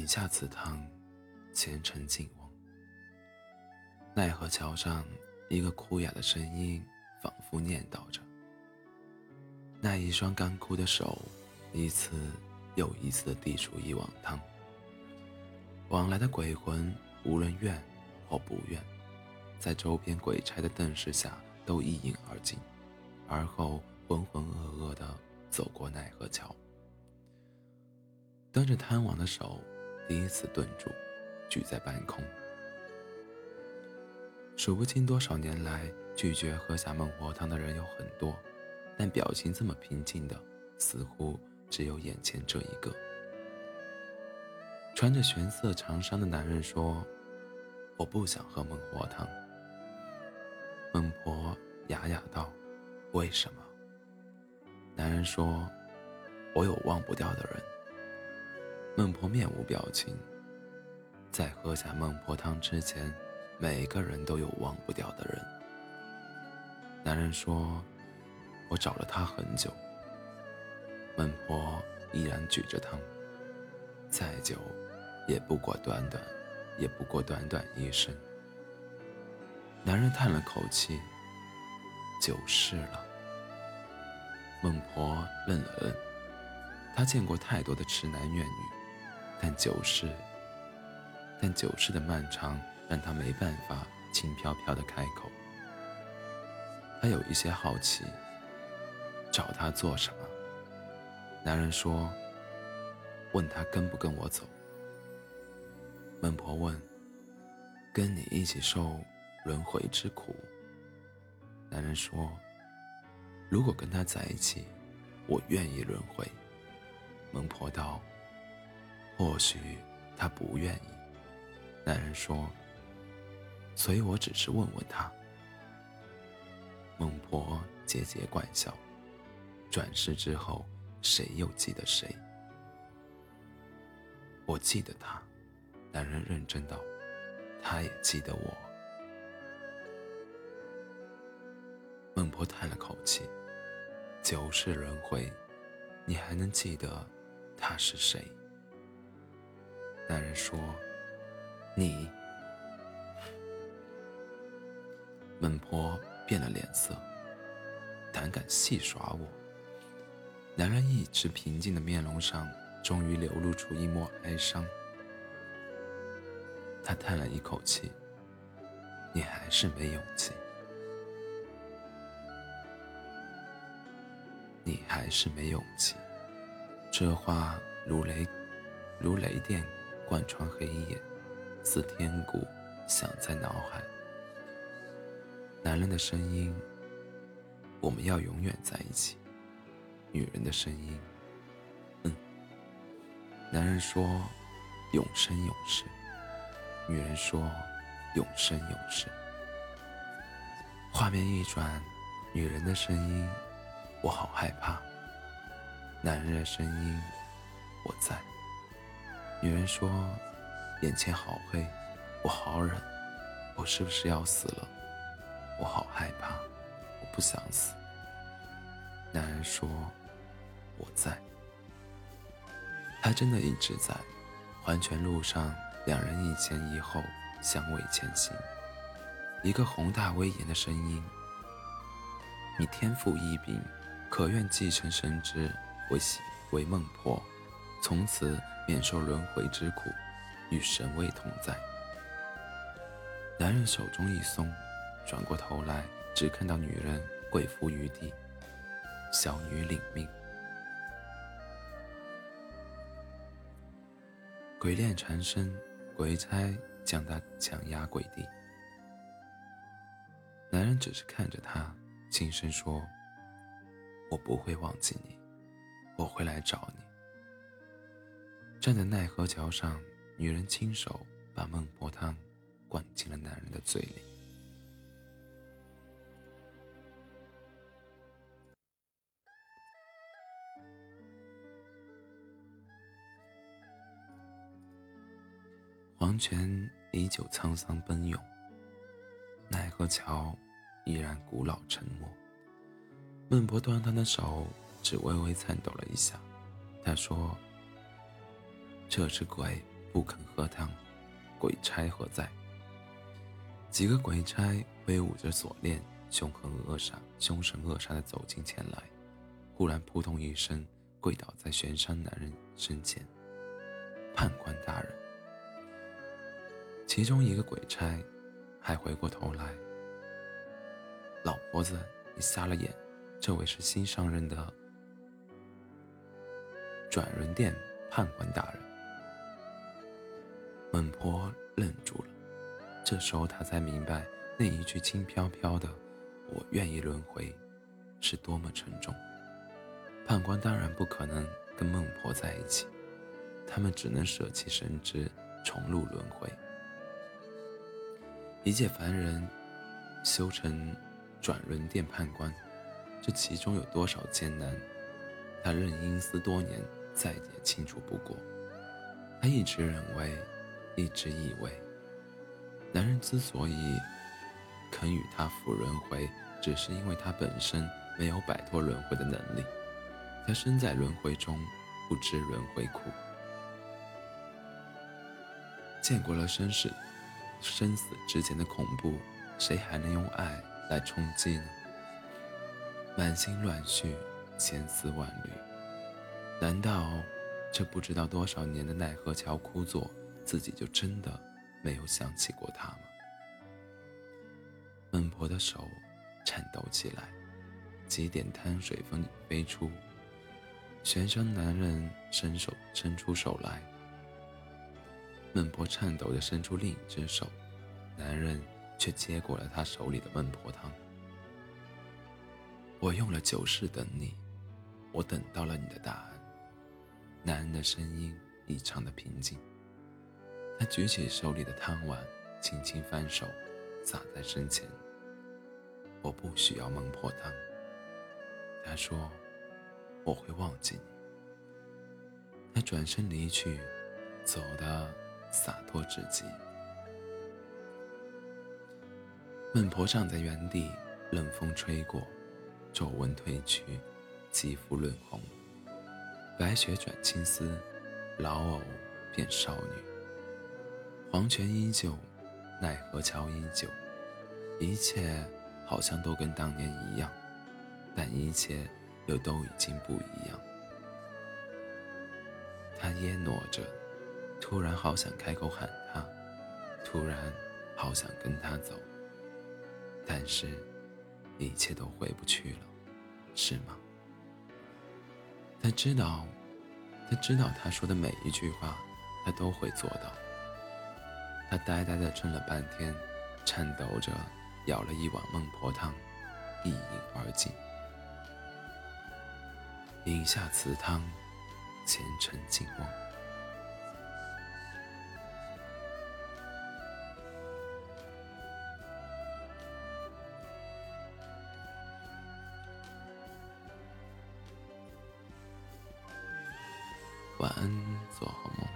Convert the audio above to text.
饮下此汤，前程尽忘。奈何桥上一个哭哑的声音，仿佛念叨着。那一双干枯的手，一次又一次地递出一碗汤。往来的鬼魂，无论愿或不愿，在周边鬼差的瞪视下，都一饮而尽，而后浑浑噩噩地走过奈何桥。端着汤碗的手，第一次顿住，举在半空。数不清多少年来，拒绝喝下孟婆汤的人有很多，但表情这么平静的，似乎只有眼前这一个。穿着玄色长衫的男人说：“我不想喝孟婆汤。”孟婆哑哑道：“为什么？”男人说：“我有忘不掉的人。”孟婆面无表情。在喝下孟婆汤之前，每个人都有忘不掉的人。男人说：“我找了他很久。”孟婆依然举着汤，再久。也不过短短，也不过短短一生。男人叹了口气，九世了。孟婆愣了愣，她见过太多的痴男怨女，但九世，但九世的漫长让她没办法轻飘飘的开口。她有一些好奇，找他做什么？男人说：“问他跟不跟我走。”孟婆问：“跟你一起受轮回之苦？”男人说：“如果跟他在一起，我愿意轮回。”孟婆道：“或许他不愿意。”男人说：“所以我只是问问他。”孟婆桀桀怪笑，转世之后，谁又记得谁？我记得他。男人认真道：“他也记得我。”孟婆叹了口气：“九世轮回，你还能记得他是谁？”男人说：“你。”孟婆变了脸色：“胆敢戏耍我？”男人一直平静的面容上，终于流露出一抹哀伤。他叹了一口气：“你还是没勇气，你还是没勇气。”这话如雷，如雷电贯穿黑夜，似天鼓响在脑海。男人的声音：“我们要永远在一起。”女人的声音：“嗯。”男人说：“永生永世。”女人说：“永生永世。”画面一转，女人的声音：“我好害怕。”男人的声音：“我在。”女人说：“眼前好黑，我好冷，我是不是要死了？我好害怕，我不想死。”男人说：“我在。”他真的一直在环泉路上。两人一前一后相偎前行，一个宏大威严的声音：“你天赋异禀，可愿继承神职，为为孟婆，从此免受轮回之苦，与神位同在。”男人手中一松，转过头来，只看到女人跪伏于地，小女领命。鬼恋缠身。鬼差将他强压跪地，男人只是看着他，轻声说：“我不会忘记你，我会来找你。”站在奈何桥上，女人亲手把孟婆汤灌进了男人的嘴里。黄泉依旧沧桑奔涌，奈何桥依然古老沉默。孟婆端汤的手只微微颤抖了一下。她说：“这只鬼不肯喝汤，鬼差何在？几个鬼差挥舞着锁链，凶狠恶煞、凶神恶煞地走近前来，忽然扑通一声跪倒在悬山男人身前。判官大人，其中一个鬼差还回过头来：“老婆子，你瞎了眼，这位是新上任的转轮殿判官大人。”孟婆愣住了，这时候她才明白那一句轻飘飘的“我愿意轮回”是多么沉重。判官当然不可能跟孟婆在一起，他们只能舍弃神职，重入轮回。一介凡人修成转轮殿判官，这其中有多少艰难，他任阴司多年，再也清楚不过。他一直认为。一直以为，男人之所以肯与他赴轮回，只是因为他本身没有摆脱轮回的能力。他身在轮回中，不知轮回苦。见过了生死，生死之间的恐怖，谁还能用爱来冲击呢？满心乱绪，千丝万缕。难道这不知道多少年的奈何桥枯坐？自己就真的没有想起过他吗？孟婆的手颤抖起来，几点滩水分飞出。玄山男人伸手伸出手来，孟婆颤抖地伸出另一只手，男人却接过了他手里的孟婆汤。我用了九世等你，我等到了你的答案。男人的声音异常的平静。他举起手里的汤碗，轻轻翻手，洒在身前。我不需要孟婆汤。他说：“我会忘记你。”他转身离去，走的洒脱至极。孟婆站在原地，冷风吹过，皱纹褪去，肌肤润红，白雪转青丝，老藕变少女。黄泉依旧，奈何桥依旧，一切好像都跟当年一样，但一切又都已经不一样。他噎喏着，突然好想开口喊他，突然好想跟他走，但是，一切都回不去了，是吗？他知道，他知道他说的每一句话，他都会做到。他呆呆地怔了半天，颤抖着舀了一碗孟婆汤，一饮而尽。饮下此汤，前尘尽忘。晚安，做好梦。